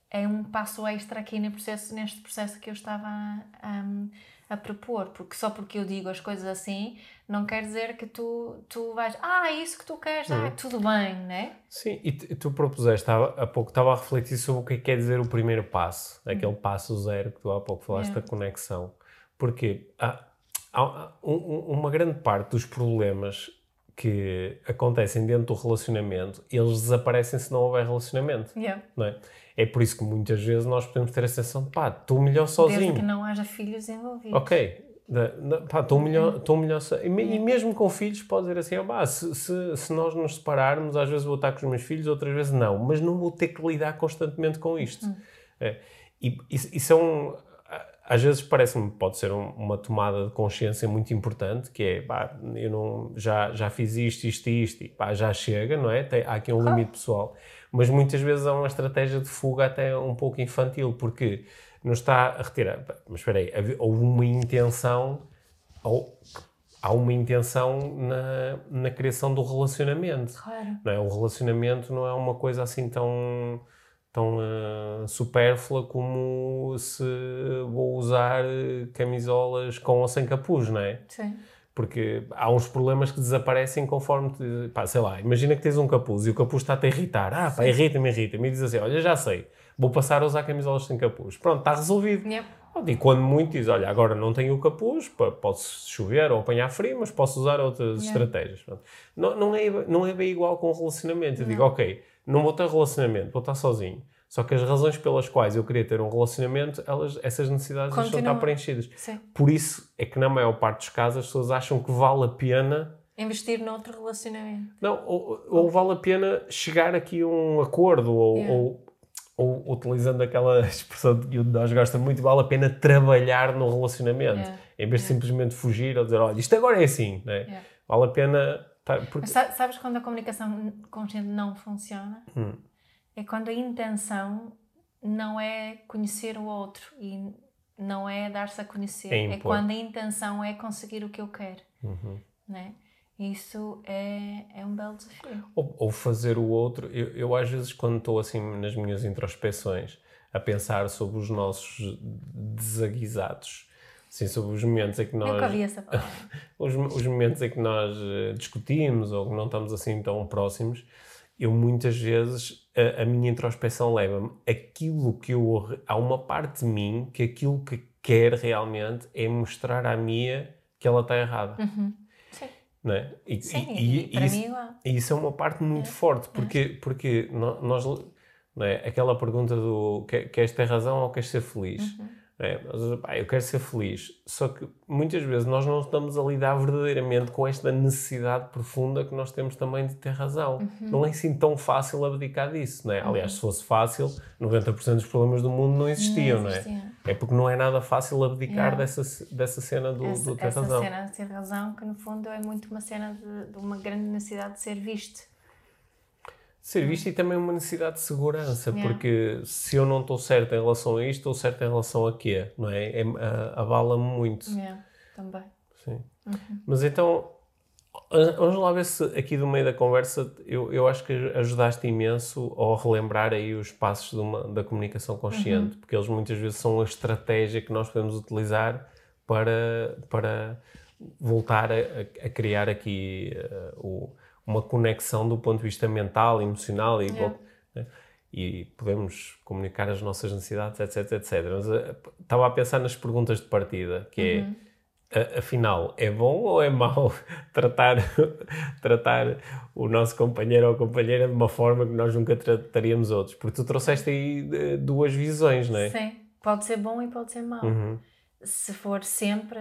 é um passo extra aqui no processo, neste processo que eu estava a, a propor, porque só porque eu digo as coisas assim não quer dizer que tu, tu vais, ah, é isso que tu queres, ah, tudo bem, né? Sim, e tu, propuseste há, há pouco, estava a refletir sobre o que é que quer dizer o primeiro passo, aquele passo zero que tu há pouco falaste da conexão. Porque há, há- há um- uma grande parte dos problemas que acontecem dentro do relacionamento, eles desaparecem se não houver relacionamento, Yeah. não é? É por isso que muitas vezes nós podemos ter a sensação de pá, estou melhor sozinho. Desde que não haja filhos envolvidos. Ok, estou melhor, estou melhor. E, e mesmo com filhos, pode dizer assim: ah, pá, se, se, se nós nos separarmos, às vezes vou estar com os meus filhos, outras vezes não, mas não vou ter que lidar constantemente com isto. É, e é um. a- Às vezes parece-me, pode ser um- uma tomada de consciência muito importante, que é, pá, eu não, já, já fiz isto, isto e isto, e pá, já chega, não é? Tem, há aqui um limite pessoal. Mas muitas vezes há uma estratégia de fuga até um pouco infantil, porque nos está a retirar. Mas espera aí, houve uma intenção, ou, há uma intenção na, na criação do relacionamento. Claro. Não é? O relacionamento não é uma coisa assim tão, tão ah, supérflua como se vou usar eh, camisolas com ou sem capuz, não é? Sim. Porque há uns problemas que desaparecem conforme, te, pá, sei lá, imagina que tens um capuz e o capuz está-te a irritar. Ah, pá, irrita-me, irrita-me. E diz assim, olha, já sei, vou passar a usar camisolas sem capuz. Pronto, está resolvido. Yep. E quando muito diz, olha, agora não tenho o capuz, posso chover ou apanhar frio, mas posso usar outras Yeah. estratégias. Não, não, é, não é bem igual com o relacionamento. Eu digo, ok, não vou ter relacionamento, vou estar sozinho. Só que as razões pelas quais eu queria ter um relacionamento, elas, essas necessidades deixam de estar Continuam. preenchidas. Sim. Por isso é que na maior parte dos casos as pessoas acham que vale a pena Investir noutro relacionamento. não, ou, ou vale a pena chegar aqui a um acordo, ou, Yeah. ou, ou utilizando aquela expressão que o nós gosta muito, vale a pena trabalhar no relacionamento, Yeah. em vez de simplesmente fugir ou dizer, olha, isto agora é assim, né? Yeah. vale a pena... tá, porque, sabes quando a comunicação consciente não funciona? Hum. É quando a intenção não é conhecer o outro e não é dar-se a conhecer. É É, quando a intenção é conseguir o que eu quero. Uhum. Né? Isso é, é um belo desafio. ou, ou fazer o outro, eu, eu às vezes quando estou assim nas minhas introspeções a pensar sobre os nossos desaguisados, assim, sobre os momentos em que nós... Nunca ouvi essa palavra. os, os momentos em que nós eh, discutimos ou que não estamos assim tão próximos, eu muitas vezes a, a minha introspeção leva-me aquilo que eu há uma parte de mim que aquilo que quer realmente é mostrar à Mia que ela está errada, Sim, não é? E, Sim, e- e, para isso, mim é igual. e isso é uma parte muito forte porque porque no- nós não é? aquela pergunta do "Que- queres ter razão ou queres ser feliz é, mas, pá, eu quero ser feliz. Só que muitas vezes nós não estamos a lidar verdadeiramente com esta necessidade profunda que nós temos também de ter razão. Não é assim tão fácil abdicar disso, não é? Aliás, se fosse fácil, 90% dos problemas do mundo não existiam, não, é? existiam. É porque não é nada fácil abdicar dessa, dessa cena do, Essa, do ter essa razão. cena de ter razão, que no fundo é muito uma cena de, de uma grande necessidade de ser visto. Ser visto e também uma necessidade de segurança, Yeah. porque se eu não estou certo em relação a isto, estou certo em relação a quê? Não é? é a- Abala-me muito. Yeah, também. Sim. Mas então, vamos lá ver se aqui do meio da conversa eu, eu acho que ajudaste imenso ao relembrar aí os passos de uma- da comunicação consciente, porque eles muitas vezes são a estratégia que nós podemos utilizar para, para voltar a, a- criar aqui eh, o, uma conexão do ponto de vista mental, emocional e, né? e podemos comunicar as nossas necessidades, etc, etc. Mas eh, estava a pensar nas perguntas de partida, que Uhum. é, afinal, é bom ou é mau tratar, tratar o nosso companheiro ou companheira de uma forma que nós nunca trataríamos outros? Porque tu trouxeste aí eh, duas visões, não é? Sim, pode ser bom e pode ser mau. Uhum. Se for sempre,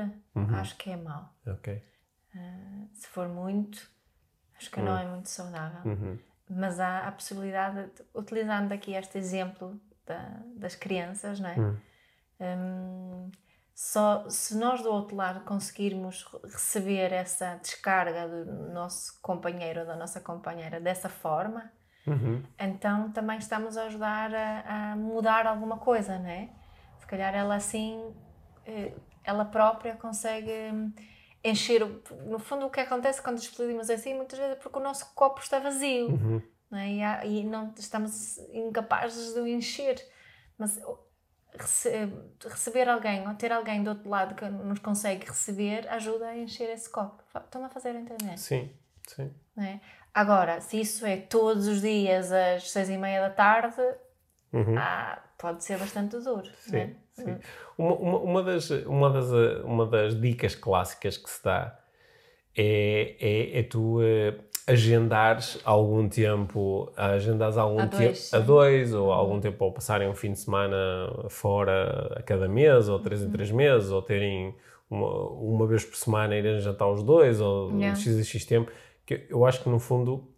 acho que é mau. Ok. Se for muito, acho que não é muito saudável. Uhum. Mas há a possibilidade, de, utilizando aqui este exemplo da- das crianças, não é? Hum, só se nós do outro lado conseguirmos re- receber essa descarga do nosso companheiro ou da nossa companheira dessa forma, Uhum. então também estamos a ajudar a, a mudar alguma coisa, não é? Se calhar ela assim, eh, ela própria consegue hum, encher. o- No fundo, o que acontece quando explodimos assim, muitas vezes é porque o nosso copo está vazio, Uhum. não é? E, há- e não estamos incapazes de o encher. Mas rece- receber alguém ou ter alguém do outro lado que nos consegue receber ajuda a encher esse copo. Estão-me a fazer entender? Sim, sim. é? Agora, se isso é todos os dias às seis e meia da tarde, ah, pode ser bastante duro. é? Sim, sim. Uma, uma, uma, das, uma, das, uma das dicas clássicas que se dá é, é, é tu eh, agendares algum tempo, agendares algum A tempo dois, a dois, ou algum tempo ou passarem um fim de semana fora a cada mês, ou três em três meses, ou terem uma, uma vez por semana irem jantar os dois, ou Yeah. x x tempo. Que eu acho que no fundo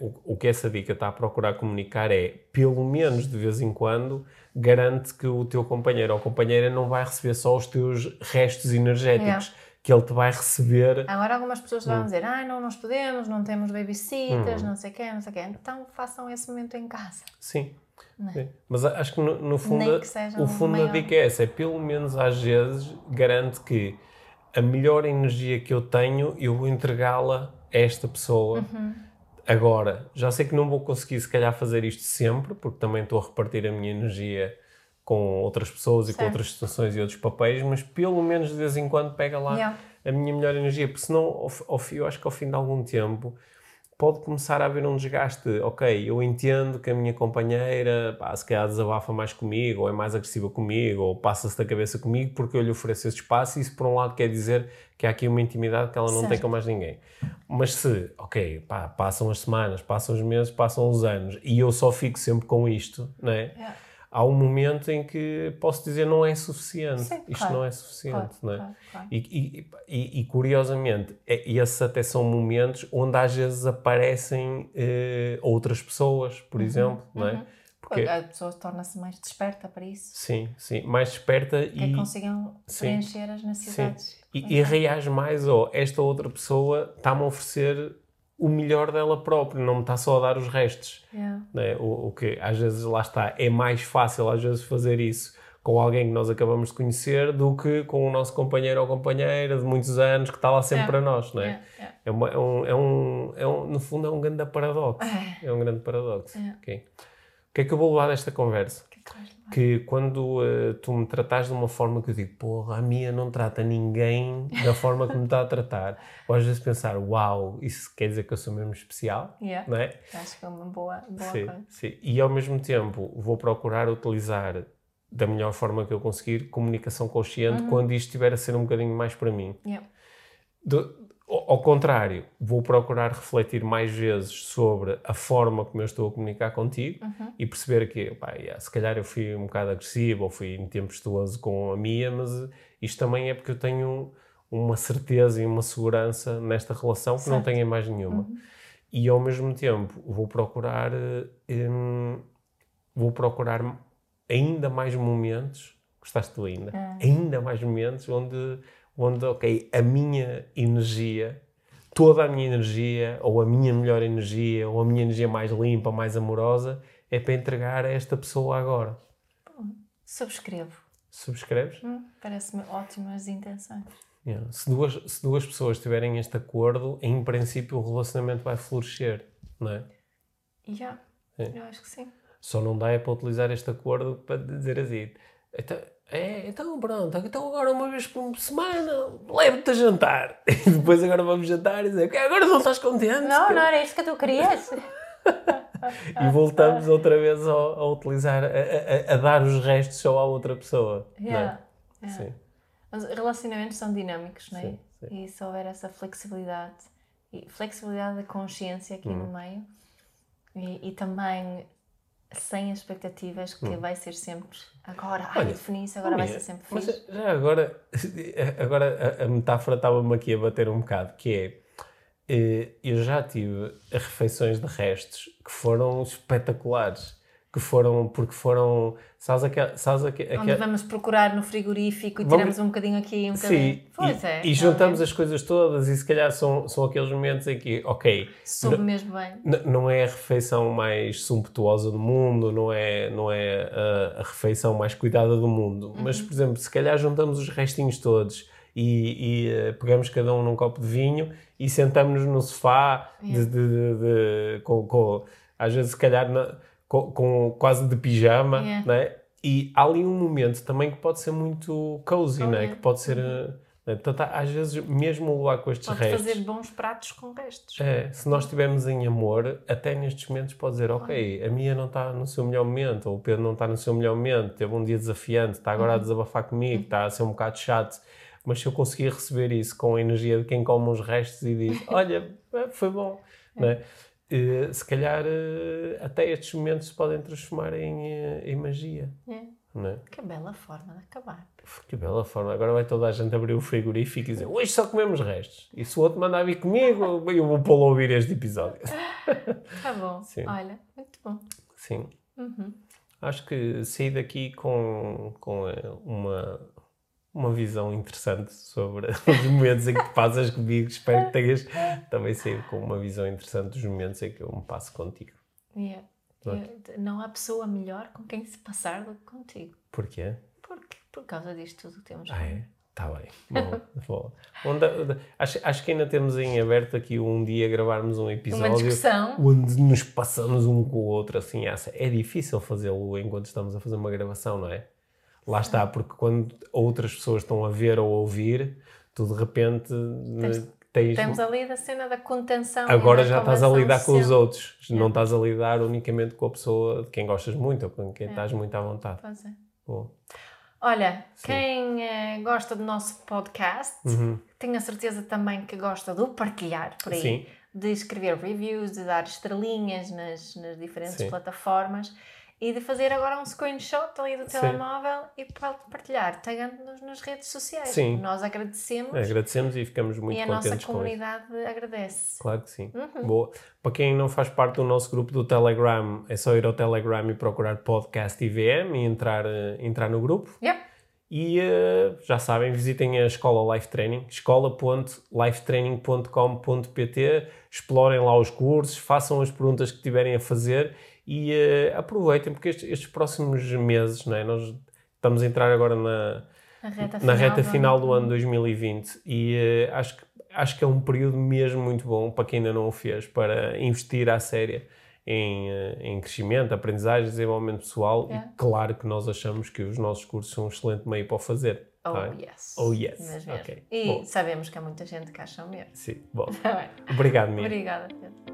o, o que essa dica está a procurar comunicar é, pelo menos de vez em quando, garante que o teu companheiro ou companheira não vai receber só os teus restos energéticos, Yeah. que ele te vai receber. Agora algumas pessoas Hum. vão dizer, ah, não, nós podemos, não temos babysitters, não sei o quê, não sei o quê. Então façam esse momento em casa. Sim. Sim. Mas acho que no, no fundo, que o fundo da maior. dica é essa, é pelo menos às vezes garante que a melhor energia que eu tenho eu vou entregá-la a esta pessoa. Uhum. Agora, já sei que não vou conseguir se calhar fazer isto sempre, porque também estou a repartir a minha energia com outras pessoas e com Certo. outras situações e outros papéis, mas pelo menos de vez em quando pega lá Yeah. a minha melhor energia, porque senão ao, ao, eu acho que ao fim de algum tempo pode começar a haver um desgaste. Ok, eu entendo que a minha companheira pá, se calhar desabafa mais comigo, ou é mais agressiva comigo, ou passa-se da cabeça comigo porque eu lhe ofereço esse espaço e isso por um lado quer dizer que há aqui uma intimidade que ela não tem Certo. com mais ninguém. Mas se, ok, pá, passam as semanas, passam os meses, passam os anos e eu só fico sempre com isto, não é? Yeah. Há um momento em que posso dizer não é suficiente. Sim, Isto claro. não é suficiente, Claro, não é? claro. E, e- e- curiosamente, é- esses até são momentos onde às vezes aparecem eh, outras pessoas, por exemplo, não é? Porque, A pessoa torna-se mais desperta para isso. sim, sim, mais desperta Que e, consigam sim. preencher as sim, necessidades. e, e reage mais, ou esta outra pessoa está-me a oferecer o melhor dela própria, não me está só a dar os restos. Yeah. né? O, o que às vezes lá está, é mais fácil às vezes fazer isso com alguém que nós acabamos de conhecer do que com o nosso companheiro ou companheira de muitos anos que está lá sempre É. para nós, não é? Yeah, yeah. É, uma- é um, é um- é um- no fundo é um grande paradoxo. É um grande paradoxo. É. Ok. O que é que eu vou levar desta conversa? Que quando eh, tu me tratas de uma forma que eu digo, porra, a minha não trata ninguém da forma que me está a tratar. Ou às vezes pensar, uau, isso quer dizer que eu sou mesmo especial, Yeah. não é? Acho que é uma boa, boa Sim, coisa. sim. E ao mesmo tempo vou procurar utilizar da melhor forma que eu conseguir comunicação consciente Uhum. quando isto estiver a ser um bocadinho mais para mim. Yeah. Do- ao contrário, vou procurar refletir mais vezes sobre a forma como eu estou a comunicar contigo Uhum. e perceber que, pá, yeah, se calhar eu fui um bocado agressivo ou fui tempestuoso com a Mia, mas isto também é porque eu tenho uma certeza e uma segurança nesta relação que não Certo. tenho em mais nenhuma. E ao mesmo tempo vou procurar, hum, vou procurar ainda mais momentos, gostaste tu ainda, Ah. ainda mais momentos onde, onde, ok, a minha energia, toda a minha energia, ou a minha melhor energia, ou a minha energia mais limpa, mais amorosa, é para entregar a esta pessoa agora. Subscrevo. Subscreves? Hum, Parece-me ótimas intenções. Yeah. Se, duas, se duas pessoas tiverem este acordo, em princípio o relacionamento vai florescer, não é? Yeah. É. Eu acho que sim. Só não dá é para utilizar este acordo para dizer assim. Então, é, então pronto, então agora uma vez por semana levo-te a jantar. E depois agora vamos jantar e dizer, "Ok, agora não estás contente? Não, não era isto que tu querias. E voltamos outra vez a, a utilizar, a, a- a dar os restos só à outra pessoa. não é? Yeah, yeah. Sim. Os relacionamentos são dinâmicos, não é? Sim, sim. E se houver essa flexibilidade, e flexibilidade da consciência aqui Hum. no meio, e, e também sem expectativas que vai ser sempre agora, ai, Hum. Olha, defini isso, agora vai Minha, ser sempre Mas fixe. já agora, agora a, a metáfora estava-me aqui a bater um bocado, que é, eh, eu já tive refeições de restos que foram espetaculares, que foram, porque foram, sabes aquela... Sabes aque- Onde vamos procurar no frigorífico e Vamos- tiramos um bocadinho aqui um bocadinho. Sim, Pois e, é. e juntamos as coisas todas e se calhar são, são aqueles momentos em que, ok, Soube mesmo bem. Não é a refeição mais sumptuosa do mundo, não é, não é a, a refeição mais cuidada do mundo, mas, por exemplo, se calhar juntamos os restinhos todos e, e, eh, pegamos cada um num copo de vinho e sentamos-nos no sofá, de, Yeah. de- de- de- com, com- às vezes, se calhar, na- com, com quase de pijama, Yeah. né? e há ali um momento também que pode ser muito cozy, Oh, né? yeah. que pode ser. eh, né? Portanto, às vezes, mesmo lá com estes Pode restos. fazer bons pratos com restos. É, se nós estivermos em amor, até nestes momentos pode dizer, ok, a Mia não está no seu melhor momento, ou o Pedro não está no seu melhor momento, teve um dia desafiante, está agora a desabafar comigo, está a ser um bocado chato, mas se eu conseguir receber isso com a energia de quem come os restos e diz, olha, é, foi bom, né? Eh, se calhar eh, até estes momentos se podem transformar em, eh, em magia, É. né? Que bela forma de acabar. Que bela forma. Agora vai toda a gente abrir o frigorífico e dizer hoje só comemos restos. E se o outro mandar vir comigo, eu vou pô-lo a ouvir este episódio. Tá bom. Sim. Olha, muito bom. Sim. Uhum. Acho que saí daqui com, com uma, uma visão interessante sobre os momentos em que passas comigo. Espero que tenhas também saído com uma visão interessante dos momentos em que eu me passo contigo. Yeah. Eu- não há pessoa melhor com quem se passar do que contigo. Porquê? Porque, por causa disto tudo que temos. Ah, é? Está bem. Bom, bom. Onde- acho, acho que ainda temos em aberto aqui um dia gravarmos um episódio. Onde nos passamos um com o outro assim essa é difícil fazê-lo enquanto estamos a fazer uma gravação não é lá está porque quando outras pessoas estão a ver ou a ouvir tu de repente Tens- tens Temos ali da cena da contenção. agora da já estás a lidar com os outros não É. estás a lidar unicamente com a pessoa de quem gostas muito ou com quem estás muito à vontade Pois é. Olha, quem eh, gosta do nosso podcast, tenho a certeza também que gosta de o partilhar por aí, Sim. de escrever reviews, de dar estrelinhas nas, nas diferentes Sim. plataformas e de fazer agora um screenshot ali do Sim. telemóvel e pa- partilhar, tagando-nos nas redes sociais. Sim. Nós agradecemos agradecemos e ficamos muito e a nossa contentes com comunidade agradece. Claro que sim. Uhum. Boa. Para quem não faz parte do nosso grupo do Telegram, é só ir ao Telegram e procurar podcast IVM e entrar, eh, entrar no grupo. Yep. E eh, já sabem, visitem a Escola Life Training, escola.lifetraining.com.pt, explorem lá os cursos, façam as perguntas que tiverem a fazer e eh, aproveitem, porque estes, estes próximos meses, não é? nós estamos a entrar agora na, Na reta na final, reta do final ano. do ano 2020 e eh, acho, que, acho que é um período mesmo muito bom para quem ainda não o fez, para investir à séria em, eh, em crescimento, aprendizagem, desenvolvimento pessoal Yeah. e claro que nós achamos que os nossos cursos são um excelente meio para o fazer. Oh, tá? yes. Oh, yes. Mas mesmo. Ok. E Bom. sabemos que há muita gente que acha o mesmo. Sim, bom. Tá. Obrigado, Mia. Obrigada, Pedro.